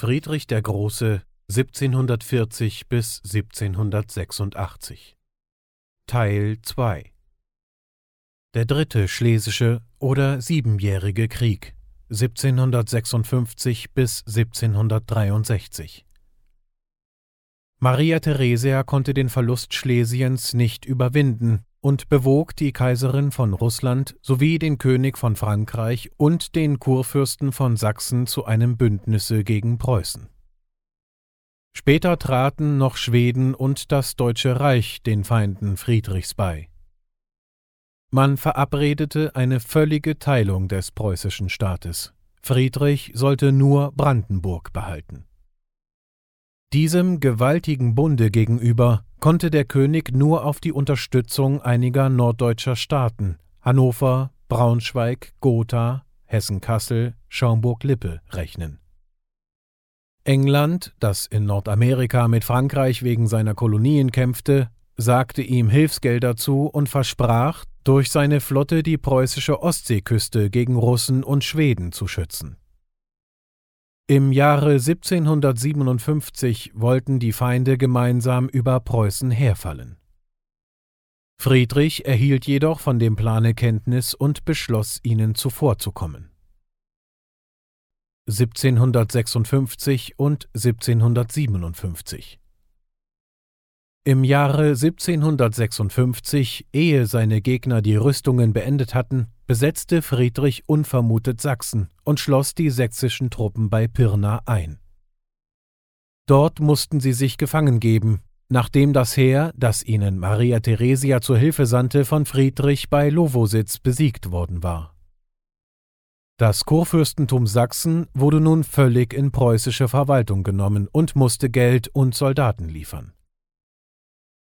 Friedrich der Große 1740 bis 1786 Teil 2 Der dritte Schlesische oder Siebenjährige Krieg 1756 bis 1763 Maria Theresia konnte den Verlust Schlesiens nicht überwinden und bewog die Kaiserin von Russland sowie den König von Frankreich und den Kurfürsten von Sachsen zu einem Bündnisse gegen Preußen. Später traten noch Schweden und das Deutsche Reich den Feinden Friedrichs bei. Man verabredete eine völlige Teilung des preußischen Staates. Friedrich sollte nur Brandenburg behalten. Diesem gewaltigen Bunde gegenüber konnte der König nur auf die Unterstützung einiger norddeutscher Staaten Hannover, Braunschweig, Gotha, Hessen-Kassel, Schaumburg-Lippe rechnen. England, das in Nordamerika mit Frankreich wegen seiner Kolonien kämpfte, sagte ihm Hilfsgelder zu und versprach, durch seine Flotte die preußische Ostseeküste gegen Russen und Schweden zu schützen. Im Jahre 1757 wollten die Feinde gemeinsam über Preußen herfallen. Friedrich erhielt jedoch von dem Plane Kenntnis und beschloss, ihnen zuvorzukommen. 1756 und 1757 im Jahre 1756, ehe seine Gegner die Rüstungen beendet hatten, besetzte Friedrich unvermutet Sachsen und schloss die sächsischen Truppen bei Pirna ein. Dort mussten sie sich gefangen geben, nachdem das Heer, das ihnen Maria Theresia zur Hilfe sandte, von Friedrich bei Lowositz besiegt worden war. Das Kurfürstentum Sachsen wurde nun völlig in preußische Verwaltung genommen und musste Geld und Soldaten liefern.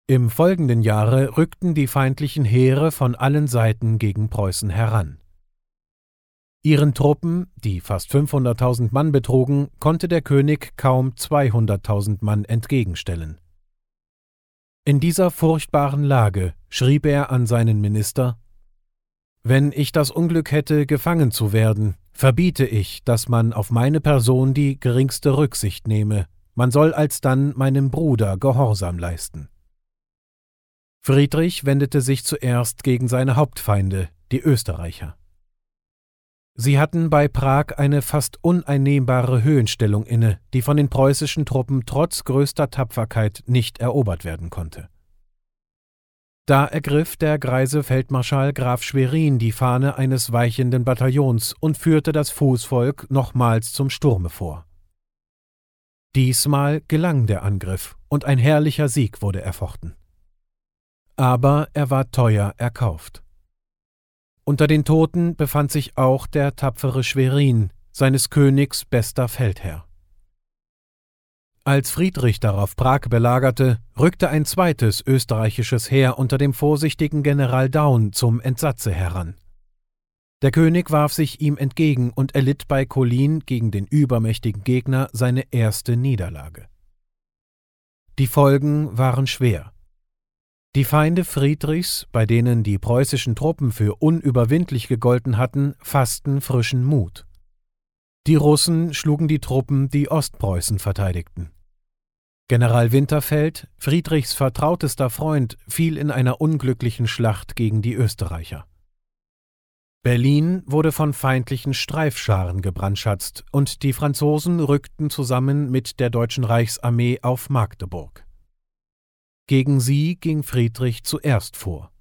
Im folgenden Jahre rückten die feindlichen Heere von allen Seiten gegen Preußen heran. Ihren Truppen, die fast 500.000 Mann betrugen, konnte der König kaum 200.000 Mann entgegenstellen. In dieser furchtbaren Lage schrieb er an seinen Minister Wenn ich das Unglück hätte, gefangen zu werden, verbiete ich, dass man auf meine Person die geringste Rücksicht nehme, man soll alsdann meinem Bruder Gehorsam leisten. Friedrich wendete sich zuerst gegen seine Hauptfeinde, die Österreicher. Sie hatten bei Prag eine fast uneinnehmbare Höhenstellung inne, die von den preußischen Truppen trotz größter Tapferkeit nicht erobert werden konnte. Da ergriff der greise Feldmarschall Graf Schwerin die Fahne eines weichenden Bataillons und führte das Fußvolk nochmals zum Sturme vor. Diesmal gelang der Angriff und ein herrlicher Sieg wurde erfochten aber er war teuer erkauft. Unter den Toten befand sich auch der tapfere Schwerin, seines Königs bester Feldherr. Als Friedrich darauf Prag belagerte, rückte ein zweites österreichisches Heer unter dem vorsichtigen General Daun zum Entsatze heran. Der König warf sich ihm entgegen und erlitt bei Kolin gegen den übermächtigen Gegner seine erste Niederlage. Die Folgen waren schwer. Die Feinde Friedrichs, bei denen die preußischen Truppen für unüberwindlich gegolten hatten, fassten frischen Mut. Die Russen schlugen die Truppen, die Ostpreußen verteidigten. General Winterfeld, Friedrichs vertrautester Freund, fiel in einer unglücklichen Schlacht gegen die Österreicher. Berlin wurde von feindlichen Streifscharen gebrandschatzt und die Franzosen rückten zusammen mit der deutschen Reichsarmee auf Magdeburg. Gegen sie ging Friedrich zuerst vor.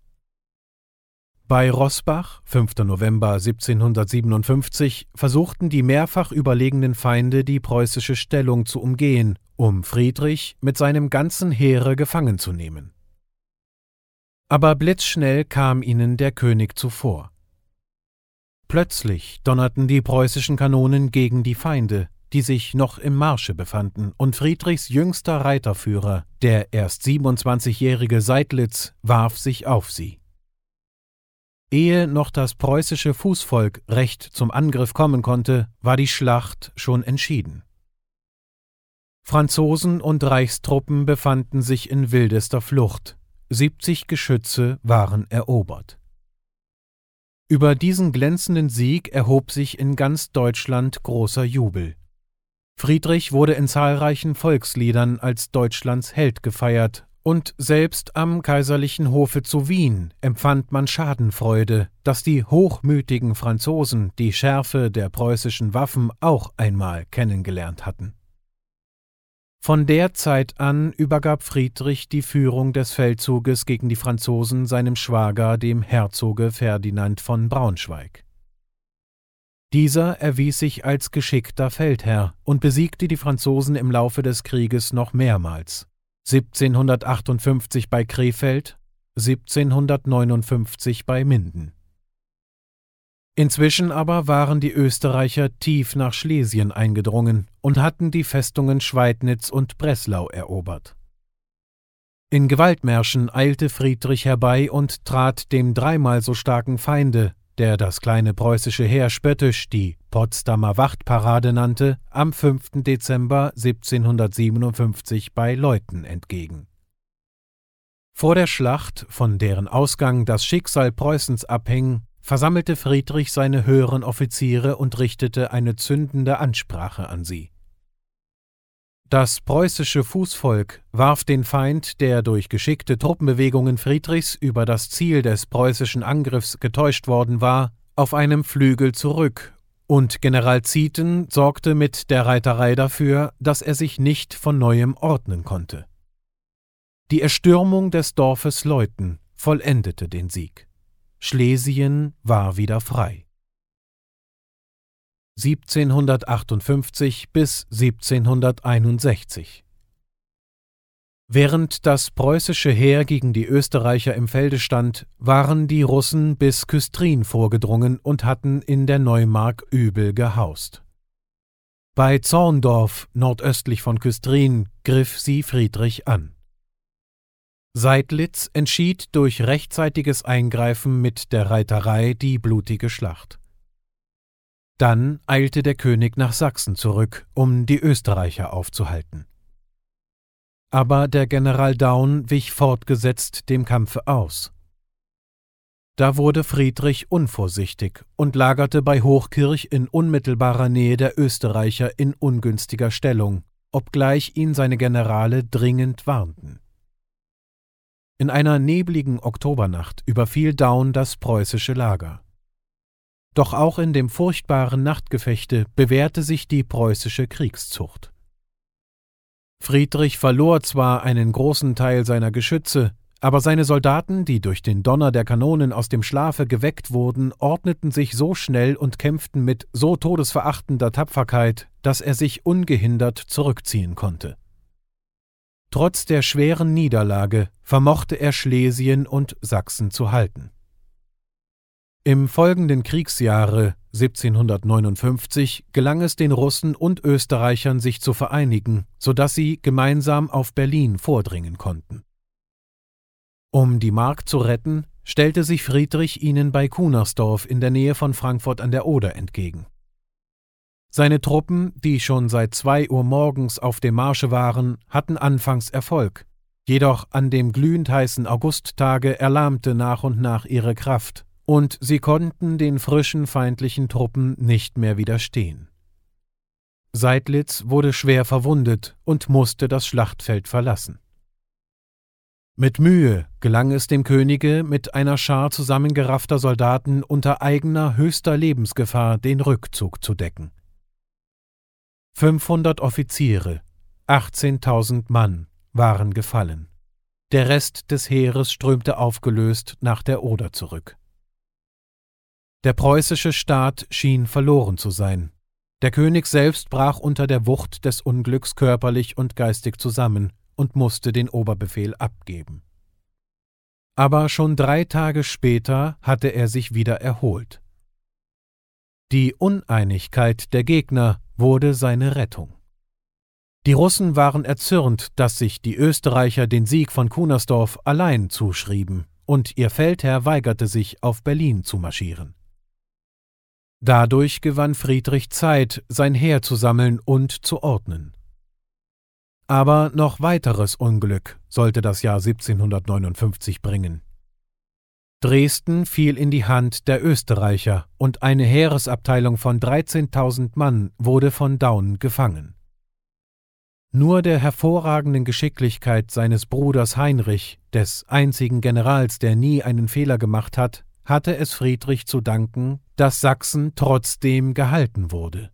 Bei Rossbach, 5. November 1757, versuchten die mehrfach überlegenen Feinde die preußische Stellung zu umgehen, um Friedrich mit seinem ganzen Heere gefangen zu nehmen. Aber blitzschnell kam ihnen der König zuvor. Plötzlich donnerten die preußischen Kanonen gegen die Feinde, die sich noch im Marsche befanden, und Friedrichs jüngster Reiterführer, der erst 27-jährige Seidlitz, warf sich auf sie. Ehe noch das preußische Fußvolk recht zum Angriff kommen konnte, war die Schlacht schon entschieden. Franzosen und Reichstruppen befanden sich in wildester Flucht, 70 Geschütze waren erobert. Über diesen glänzenden Sieg erhob sich in ganz Deutschland großer Jubel. Friedrich wurde in zahlreichen Volksliedern als Deutschlands Held gefeiert, und selbst am kaiserlichen Hofe zu Wien empfand man Schadenfreude, dass die hochmütigen Franzosen die Schärfe der preußischen Waffen auch einmal kennengelernt hatten. Von der Zeit an übergab Friedrich die Führung des Feldzuges gegen die Franzosen seinem Schwager, dem Herzoge Ferdinand von Braunschweig. Dieser erwies sich als geschickter Feldherr und besiegte die Franzosen im Laufe des Krieges noch mehrmals. 1758 bei Krefeld, 1759 bei Minden. Inzwischen aber waren die Österreicher tief nach Schlesien eingedrungen und hatten die Festungen Schweidnitz und Breslau erobert. In Gewaltmärschen eilte Friedrich herbei und trat dem dreimal so starken Feinde, der das kleine preußische Heer spöttisch die Potsdamer Wachtparade nannte, am 5. Dezember 1757 bei Leuthen entgegen. Vor der Schlacht, von deren Ausgang das Schicksal Preußens abhing, versammelte Friedrich seine höheren Offiziere und richtete eine zündende Ansprache an sie. Das preußische Fußvolk warf den Feind, der durch geschickte Truppenbewegungen Friedrichs über das Ziel des preußischen Angriffs getäuscht worden war, auf einem Flügel zurück, und General Zieten sorgte mit der Reiterei dafür, dass er sich nicht von neuem ordnen konnte. Die Erstürmung des Dorfes Leuthen vollendete den Sieg. Schlesien war wieder frei. 1758 bis 1761 Während das preußische Heer gegen die Österreicher im Felde stand, waren die Russen bis Küstrin vorgedrungen und hatten in der Neumark übel gehaust. Bei Zorndorf, nordöstlich von Küstrin, griff sie Friedrich an. Seidlitz entschied durch rechtzeitiges Eingreifen mit der Reiterei die blutige Schlacht. Dann eilte der König nach Sachsen zurück, um die Österreicher aufzuhalten. Aber der General Daun wich fortgesetzt dem Kampfe aus. Da wurde Friedrich unvorsichtig und lagerte bei Hochkirch in unmittelbarer Nähe der Österreicher in ungünstiger Stellung, obgleich ihn seine Generale dringend warnten. In einer nebligen Oktobernacht überfiel Daun das preußische Lager. Doch auch in dem furchtbaren Nachtgefechte bewährte sich die preußische Kriegszucht. Friedrich verlor zwar einen großen Teil seiner Geschütze, aber seine Soldaten, die durch den Donner der Kanonen aus dem Schlafe geweckt wurden, ordneten sich so schnell und kämpften mit so todesverachtender Tapferkeit, dass er sich ungehindert zurückziehen konnte. Trotz der schweren Niederlage vermochte er Schlesien und Sachsen zu halten. Im folgenden Kriegsjahre 1759 gelang es den Russen und Österreichern, sich zu vereinigen, so dass sie gemeinsam auf Berlin vordringen konnten. Um die Mark zu retten, stellte sich Friedrich ihnen bei Kunersdorf in der Nähe von Frankfurt an der Oder entgegen. Seine Truppen, die schon seit zwei Uhr morgens auf dem Marsche waren, hatten anfangs Erfolg, jedoch an dem glühend heißen Augusttage erlahmte nach und nach ihre Kraft, und sie konnten den frischen feindlichen Truppen nicht mehr widerstehen. Seidlitz wurde schwer verwundet und musste das Schlachtfeld verlassen. Mit Mühe gelang es dem Könige, mit einer Schar zusammengeraffter Soldaten unter eigener höchster Lebensgefahr den Rückzug zu decken. 500 Offiziere, 18.000 Mann waren gefallen. Der Rest des Heeres strömte aufgelöst nach der Oder zurück. Der preußische Staat schien verloren zu sein. Der König selbst brach unter der Wucht des Unglücks körperlich und geistig zusammen und musste den Oberbefehl abgeben. Aber schon drei Tage später hatte er sich wieder erholt. Die Uneinigkeit der Gegner wurde seine Rettung. Die Russen waren erzürnt, dass sich die Österreicher den Sieg von Kunersdorf allein zuschrieben, und ihr Feldherr weigerte sich, auf Berlin zu marschieren. Dadurch gewann Friedrich Zeit, sein Heer zu sammeln und zu ordnen. Aber noch weiteres Unglück sollte das Jahr 1759 bringen. Dresden fiel in die Hand der Österreicher und eine Heeresabteilung von 13.000 Mann wurde von Daun gefangen. Nur der hervorragenden Geschicklichkeit seines Bruders Heinrich, des einzigen Generals, der nie einen Fehler gemacht hat, hatte es Friedrich zu danken, dass Sachsen trotzdem gehalten wurde.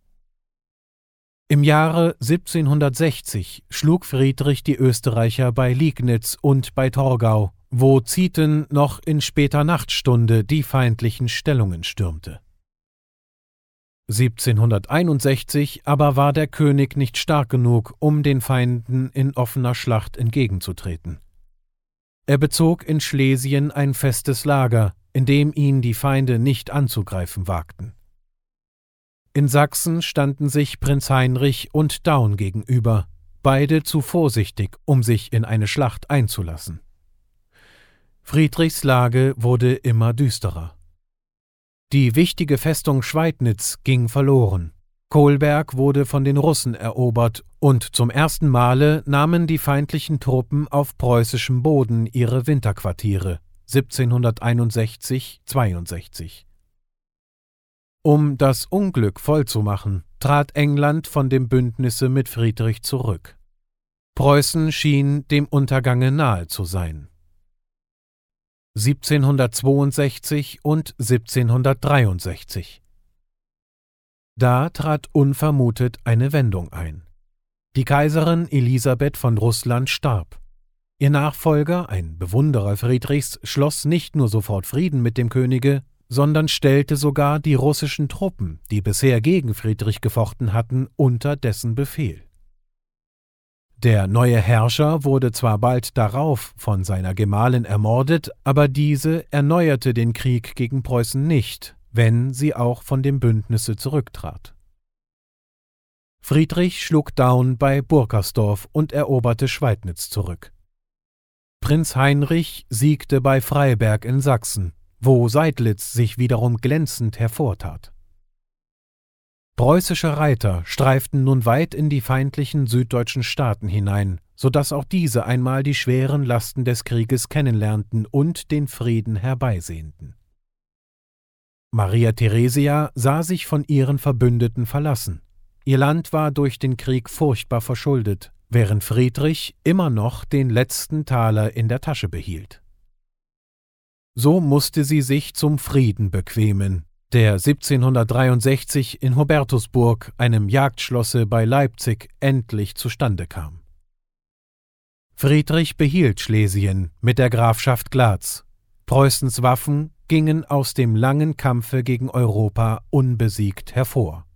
Im Jahre 1760 schlug Friedrich die Österreicher bei Liegnitz und bei Torgau, wo Zieten noch in später Nachtstunde die feindlichen Stellungen stürmte. 1761 aber war der König nicht stark genug, um den Feinden in offener Schlacht entgegenzutreten. Er bezog in Schlesien ein festes Lager, in dem ihn die Feinde nicht anzugreifen wagten. In Sachsen standen sich Prinz Heinrich und Daun gegenüber, beide zu vorsichtig, um sich in eine Schlacht einzulassen. Friedrichs Lage wurde immer düsterer. Die wichtige Festung Schweidnitz ging verloren. Kolberg wurde von den Russen erobert und zum ersten Male nahmen die feindlichen Truppen auf preußischem Boden ihre Winterquartiere 1761-62. Um das Unglück vollzumachen, trat England von dem Bündnisse mit Friedrich zurück. Preußen schien dem Untergange nahe zu sein. 1762 und 1763. Da trat unvermutet eine Wendung ein. Die Kaiserin Elisabeth von Russland starb. Ihr Nachfolger, ein Bewunderer Friedrichs, schloss nicht nur sofort Frieden mit dem Könige, sondern stellte sogar die russischen Truppen, die bisher gegen Friedrich gefochten hatten, unter dessen Befehl. Der neue Herrscher wurde zwar bald darauf von seiner Gemahlin ermordet, aber diese erneuerte den Krieg gegen Preußen nicht, wenn sie auch von dem Bündnisse zurücktrat. Friedrich schlug Daun bei Burkersdorf und eroberte Schweidnitz zurück. Prinz Heinrich siegte bei Freiberg in Sachsen, wo Seidlitz sich wiederum glänzend hervortat. Preußische Reiter streiften nun weit in die feindlichen süddeutschen Staaten hinein, so dass auch diese einmal die schweren Lasten des Krieges kennenlernten und den Frieden herbeisehnten. Maria Theresia sah sich von ihren Verbündeten verlassen. Ihr Land war durch den Krieg furchtbar verschuldet, während Friedrich immer noch den letzten Taler in der Tasche behielt. So musste sie sich zum Frieden bequemen, der 1763 in Hubertusburg, einem Jagdschlosse bei Leipzig, endlich zustande kam. Friedrich behielt Schlesien mit der Grafschaft Glatz. Preußens Waffen gingen aus dem langen Kampfe gegen Europa unbesiegt hervor.